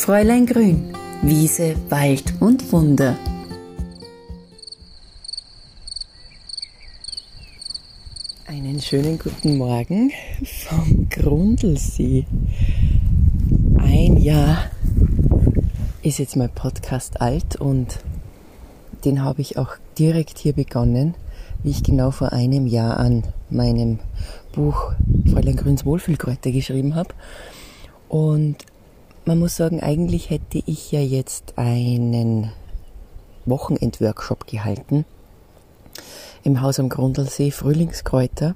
Fräulein Grün, Wiese, Wald und Wunder. Einen schönen guten Morgen vom Grundlsee. Ein Jahr ist jetzt mein Podcast alt und den habe ich auch direkt hier begonnen, wie ich genau vor einem Jahr an meinem Buch Fräulein Grüns Wohlfühlkräuter geschrieben habe. Und man muss sagen, eigentlich hätte ich ja jetzt einen Wochenendworkshop gehalten im Haus am Grundlsee, Frühlingskräuter.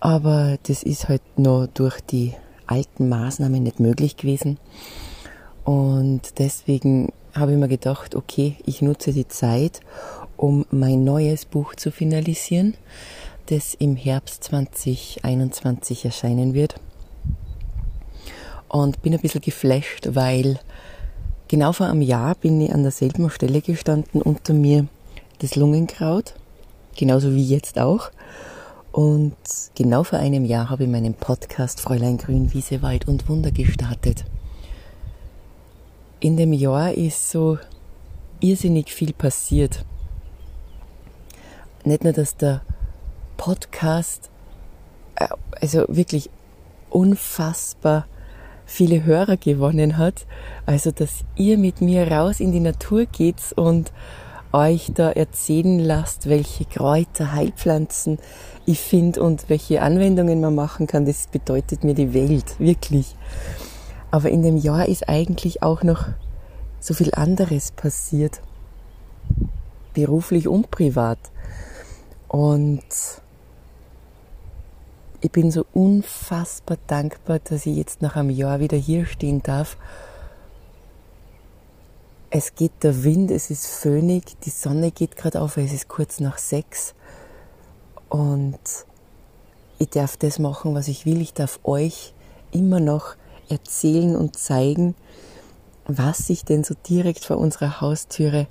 Aber das ist halt nur durch die alten Maßnahmen nicht möglich gewesen. Und deswegen habe ich mir gedacht, okay, ich nutze die Zeit, um mein neues Buch zu finalisieren, das im Herbst 2021 erscheinen wird. Und bin ein bisschen geflasht, weil genau vor einem Jahr bin ich an derselben Stelle gestanden, unter mir das Lungenkraut, genauso wie jetzt auch. Und genau vor einem Jahr habe ich meinen Podcast Fräulein Grün, Wiese, Wald und Wunder gestartet. In dem Jahr ist so irrsinnig viel passiert. Nicht nur, dass der Podcast äh, also wirklich unfassbar viele Hörer gewonnen hat. Also, dass ihr mit mir raus in die Natur geht und euch da erzählen lasst, welche Kräuter, Heilpflanzen ich finde und welche Anwendungen man machen kann, das bedeutet mir die Welt, wirklich. Aber in dem Jahr ist eigentlich auch noch so viel anderes passiert. Beruflich und privat. Und ich bin so unfassbar dankbar, dass ich jetzt nach einem Jahr wieder hier stehen darf. Es geht der Wind, es ist föhnig, die Sonne geht gerade auf, es ist kurz nach sechs und ich darf das machen, was ich will. Ich darf euch immer noch erzählen und zeigen, was sich denn so direkt vor unserer Haustüre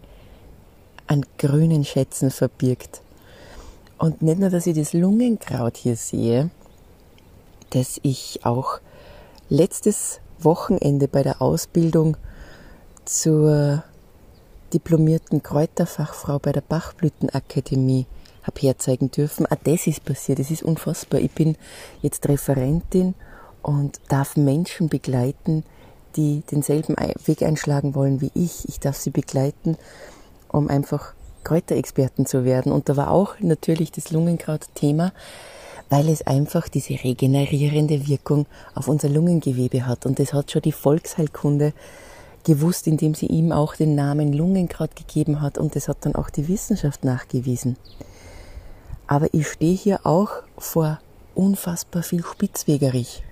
an grünen Schätzen verbirgt. Und nicht nur, dass ich das Lungenkraut hier sehe, das ich auch letztes Wochenende bei der Ausbildung zur diplomierten Kräuterfachfrau bei der Bachblütenakademie habe herzeigen dürfen. Auch das ist passiert, das ist unfassbar. Ich bin jetzt Referentin und darf Menschen begleiten, die denselben Weg einschlagen wollen wie ich. Ich darf sie begleiten, um einfach Kräuterexperten zu werden. Und da war auch natürlich das Lungenkraut Thema, weil es einfach diese regenerierende Wirkung auf unser Lungengewebe hat. Und das hat schon die Volksheilkunde gewusst, indem sie ihm auch den Namen Lungenkraut gegeben hat. Und das hat dann auch die Wissenschaft nachgewiesen. Aber ich stehe hier auch vor unfassbar viel Spitzwegerich.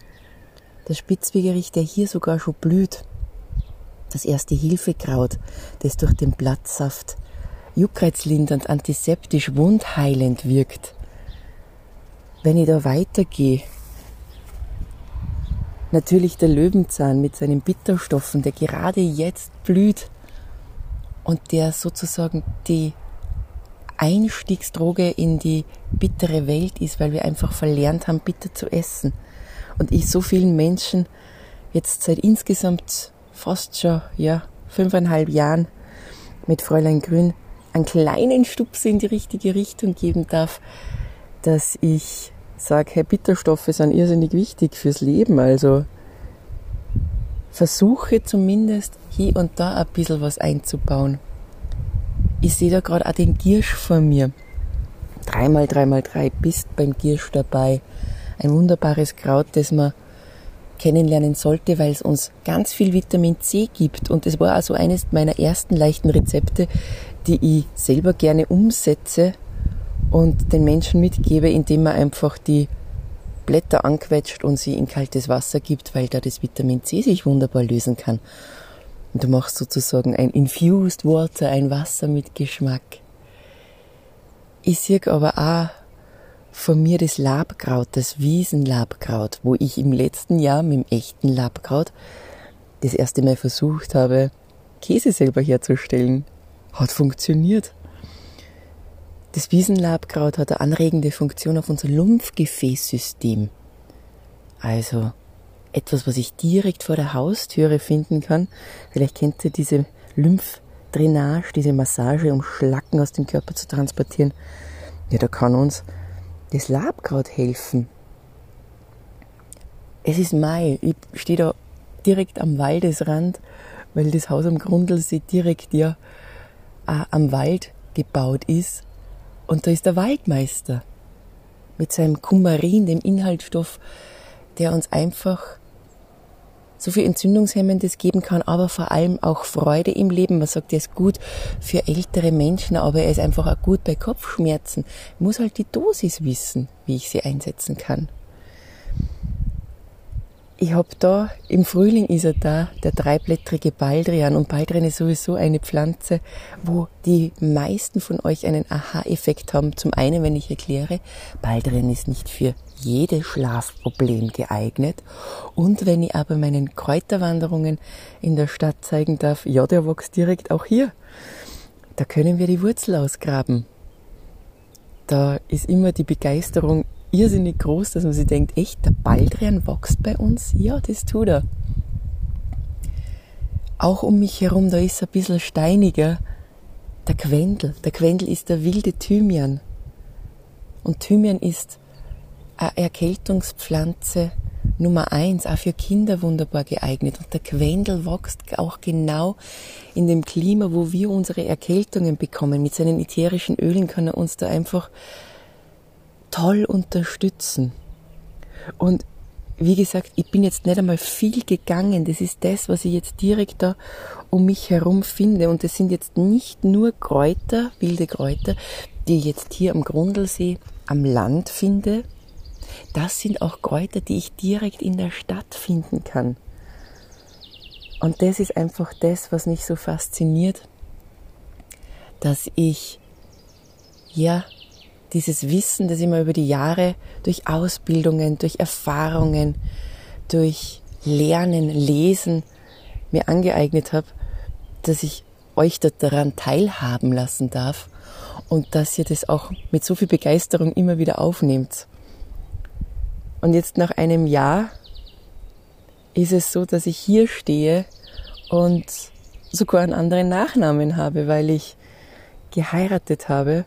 Der Spitzwegerich, der hier sogar schon blüht. Das erste Hilfekraut, das durch den Blattsaft juckreizlindernd, antiseptisch, wundheilend wirkt. Wenn ich da weitergehe, natürlich der Löwenzahn mit seinen Bitterstoffen, der gerade jetzt blüht und der sozusagen die Einstiegsdroge in die bittere Welt ist, weil wir einfach verlernt haben, bitter zu essen. Und ich so vielen Menschen jetzt seit insgesamt fast schon, ja, fünfeinhalb Jahren mit Fräulein Grün einen kleinen Stups in die richtige Richtung geben darf, dass ich sage, hey, Bitterstoffe sind irrsinnig wichtig fürs Leben. Also versuche zumindest hier und da ein bisschen was einzubauen. Ich sehe da gerade auch den Giersch vor mir. Dreimal, dreimal drei bist beim Giersch dabei. Ein wunderbares Kraut, das man kennenlernen sollte, weil es uns ganz viel Vitamin C gibt. Und es war also eines meiner ersten leichten Rezepte, die ich selber gerne umsetze und den Menschen mitgebe, indem man einfach die Blätter anquetscht und sie in kaltes Wasser gibt, weil da das Vitamin C sich wunderbar lösen kann. Und du machst sozusagen ein Infused Water, ein Wasser mit Geschmack. Ich sehe aber auch von mir das Labkraut, das Wiesenlabkraut, wo ich im letzten Jahr mit dem echten Labkraut das erste Mal versucht habe, Käse selber herzustellen. Hat funktioniert. Das Wiesenlabkraut hat eine anregende Funktion auf unser Lymphgefäßsystem. Also etwas, was ich direkt vor der Haustüre finden kann. Vielleicht kennt ihr diese Lymphdrainage, diese Massage, um Schlacken aus dem Körper zu transportieren. Ja, da kann uns das Labkraut helfen. Es ist Mai, ich stehe da direkt am Waldesrand, weil das Haus am Grundlsee direkt ja am Wald gebaut ist. Und da ist der Waldmeister mit seinem Kumarin, dem Inhaltsstoff, der uns einfach so viel Entzündungshemmendes geben kann, aber vor allem auch Freude im Leben. Man sagt, er ist gut für ältere Menschen, aber er ist einfach auch gut bei Kopfschmerzen. Ich muss halt die Dosis wissen, wie ich sie einsetzen kann. Ich habe da, im Frühling ist er da, der dreiblättrige Baldrian. Und Baldrian ist sowieso eine Pflanze, wo die meisten von euch einen Aha-Effekt haben. Zum einen, wenn ich erkläre, Baldrian ist nicht für jedes Schlafproblem geeignet. Und wenn ich aber meinen Kräuterwanderungen in der Stadt zeigen darf, ja, der wächst direkt auch hier. Da können wir die Wurzel ausgraben. Da ist immer die Begeisterung irrsinnig groß, dass man sich denkt, echt, der Baldrian wächst bei uns? Ja, das tut er. Auch um mich herum, da ist ein bisschen steiniger der Quendel. Der Quendel ist der wilde Thymian. Und Thymian ist eine Erkältungspflanze Nummer eins, auch für Kinder wunderbar geeignet. Und der Quendel wächst auch genau in dem Klima, wo wir unsere Erkältungen bekommen. Mit seinen ätherischen Ölen kann er uns da einfach toll unterstützen. Und wie gesagt, ich bin jetzt nicht einmal viel gegangen. Das ist das, was ich jetzt direkt da um mich herum finde. Und das sind jetzt nicht nur Kräuter, wilde Kräuter, die ich jetzt hier am Grundlsee am Land finde. Das sind auch Kräuter, die ich direkt in der Stadt finden kann. Und das ist einfach das, was mich so fasziniert, dass ich ja dieses Wissen, das ich mir über die Jahre durch Ausbildungen, durch Erfahrungen, durch Lernen, Lesen mir angeeignet habe, dass ich euch daran teilhaben lassen darf und dass ihr das auch mit so viel Begeisterung immer wieder aufnehmt. Und jetzt nach einem Jahr ist es so, dass ich hier stehe und sogar einen anderen Nachnamen habe, weil ich geheiratet habe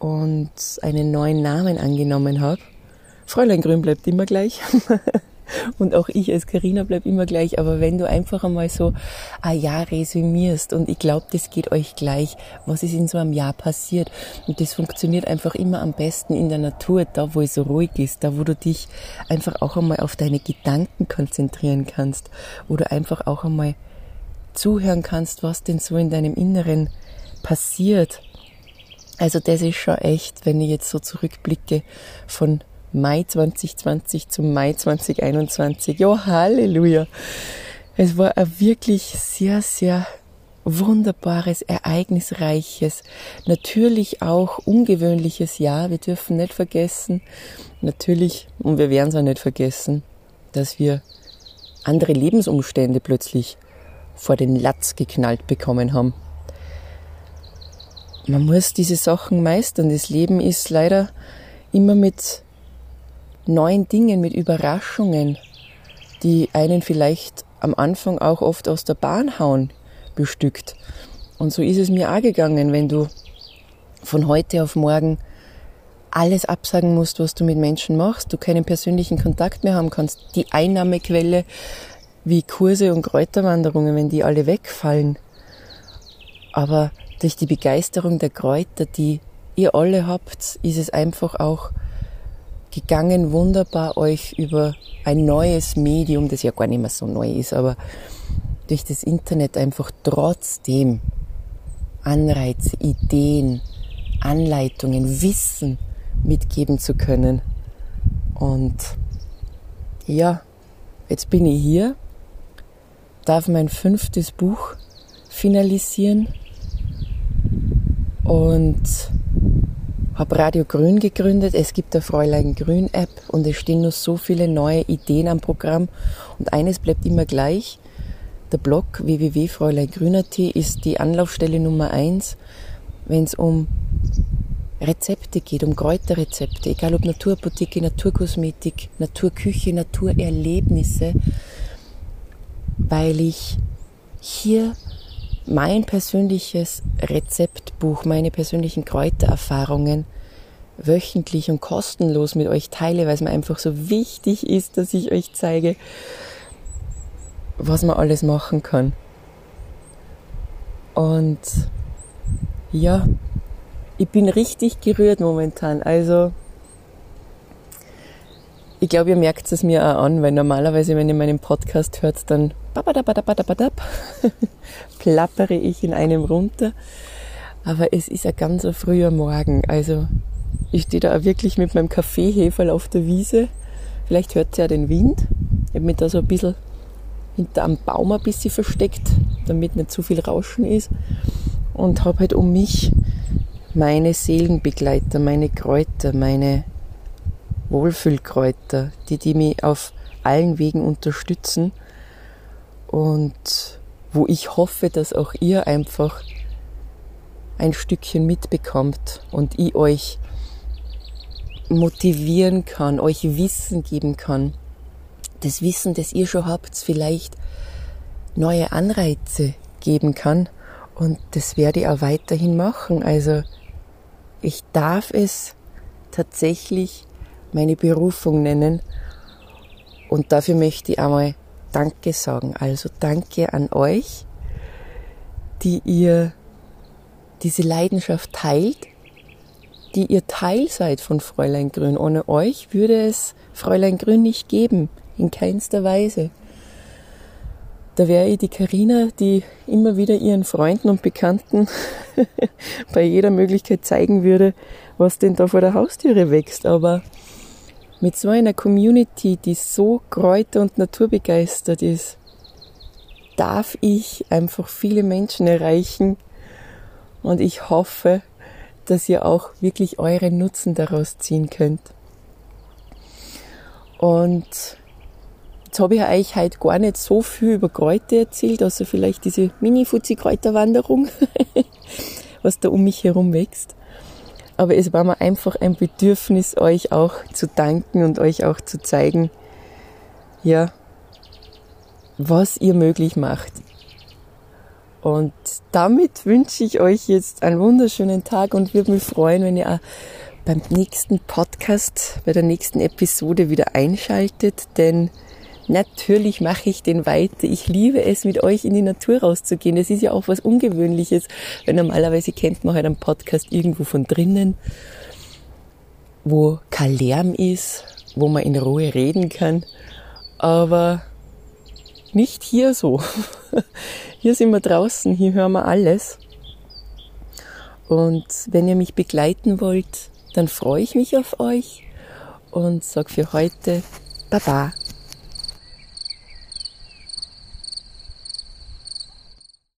und einen neuen Namen angenommen habe. Fräulein Grün bleibt immer gleich. und auch ich als Karina bleibt immer gleich. Aber wenn du einfach einmal so ein Jahr resümierst und ich glaube, das geht euch gleich, was ist in so einem Jahr passiert. Und das funktioniert einfach immer am besten in der Natur, da wo es so ruhig ist, da wo du dich einfach auch einmal auf deine Gedanken konzentrieren kannst. Oder einfach auch einmal zuhören kannst, was denn so in deinem Inneren passiert also das ist schon echt, wenn ich jetzt so zurückblicke von Mai 2020 zum Mai 2021. Ja, Halleluja. Es war ein wirklich sehr, sehr wunderbares, ereignisreiches, natürlich auch ungewöhnliches Jahr. Wir dürfen nicht vergessen, natürlich, und wir werden es auch nicht vergessen, dass wir andere Lebensumstände plötzlich vor den Latz geknallt bekommen haben man muss diese Sachen meistern. Das Leben ist leider immer mit neuen Dingen, mit Überraschungen, die einen vielleicht am Anfang auch oft aus der Bahn hauen, bestückt. Und so ist es mir auch gegangen, wenn du von heute auf morgen alles absagen musst, was du mit Menschen machst, du keinen persönlichen Kontakt mehr haben kannst, die Einnahmequelle wie Kurse und Kräuterwanderungen, wenn die alle wegfallen. Aber durch die Begeisterung der Kräuter, die ihr alle habt, ist es einfach auch gegangen, wunderbar euch über ein neues Medium, das ja gar nicht mehr so neu ist, aber durch das Internet einfach trotzdem Anreize, Ideen, Anleitungen, Wissen mitgeben zu können. Und ja, jetzt bin ich hier, darf mein fünftes Buch finalisieren und habe Radio Grün gegründet. Es gibt der Fräulein Grün App und es stehen noch so viele neue Ideen am Programm. Und eines bleibt immer gleich. Der Blog www.fräuleingrün.at ist die Anlaufstelle Nummer eins, wenn es um Rezepte geht, um Kräuterrezepte, egal ob Naturapotheke, Naturkosmetik, Naturküche, Naturerlebnisse, weil ich hier mein persönliches Rezeptbuch, meine persönlichen Kräutererfahrungen wöchentlich und kostenlos mit euch teile, weil es mir einfach so wichtig ist, dass ich euch zeige, was man alles machen kann. Und ja, ich bin richtig gerührt momentan. Also, ich glaube, ihr merkt es mir auch an, weil normalerweise, wenn ihr meinen Podcast hört, dann plappere ich in einem runter. Aber es ist ein ganz früher Morgen. Also, ich stehe da auch wirklich mit meinem Kaffeeheferl auf der Wiese. Vielleicht hört ihr ja den Wind. Ich habe mich da so ein bisschen hinter einem Baum ein bisschen versteckt, damit nicht zu viel Rauschen ist. Und habe halt um mich meine Seelenbegleiter, meine Kräuter, meine Wohlfühlkräuter, die, die mich auf allen Wegen unterstützen und wo ich hoffe, dass auch ihr einfach ein Stückchen mitbekommt und ich euch motivieren kann, euch Wissen geben kann. Das Wissen, das ihr schon habt, vielleicht neue Anreize geben kann. Und das werde ich auch weiterhin machen. Also ich darf es tatsächlich meine Berufung nennen. Und dafür möchte ich einmal Danke sagen. Also danke an euch, die ihr diese Leidenschaft teilt, die ihr Teil seid von Fräulein Grün. Ohne euch würde es Fräulein Grün nicht geben, in keinster Weise. Da wäre ich die Karina, die immer wieder ihren Freunden und Bekannten bei jeder Möglichkeit zeigen würde, was denn da vor der Haustüre wächst. Aber mit so einer Community, die so kräuter- und naturbegeistert ist, darf ich einfach viele Menschen erreichen und ich hoffe, dass ihr auch wirklich euren Nutzen daraus ziehen könnt. Und jetzt habe ich euch heute gar nicht so viel über Kräuter erzählt, also vielleicht diese Mini-Fuzzi-Kräuterwanderung, was da um mich herum wächst. Aber es war mir einfach ein Bedürfnis, euch auch zu danken und euch auch zu zeigen, ja, was ihr möglich macht. Und damit wünsche ich euch jetzt einen wunderschönen Tag und würde mich freuen, wenn ihr auch beim nächsten Podcast, bei der nächsten Episode wieder einschaltet, denn natürlich mache ich den weiter. Ich liebe es, mit euch in die Natur rauszugehen. Das ist ja auch was Ungewöhnliches, weil normalerweise kennt man halt einen Podcast irgendwo von drinnen, wo kein Lärm ist, wo man in Ruhe reden kann. Aber nicht hier so. Hier sind wir draußen, hier hören wir alles. Und wenn ihr mich begleiten wollt, dann freue ich mich auf euch und sage für heute Baba.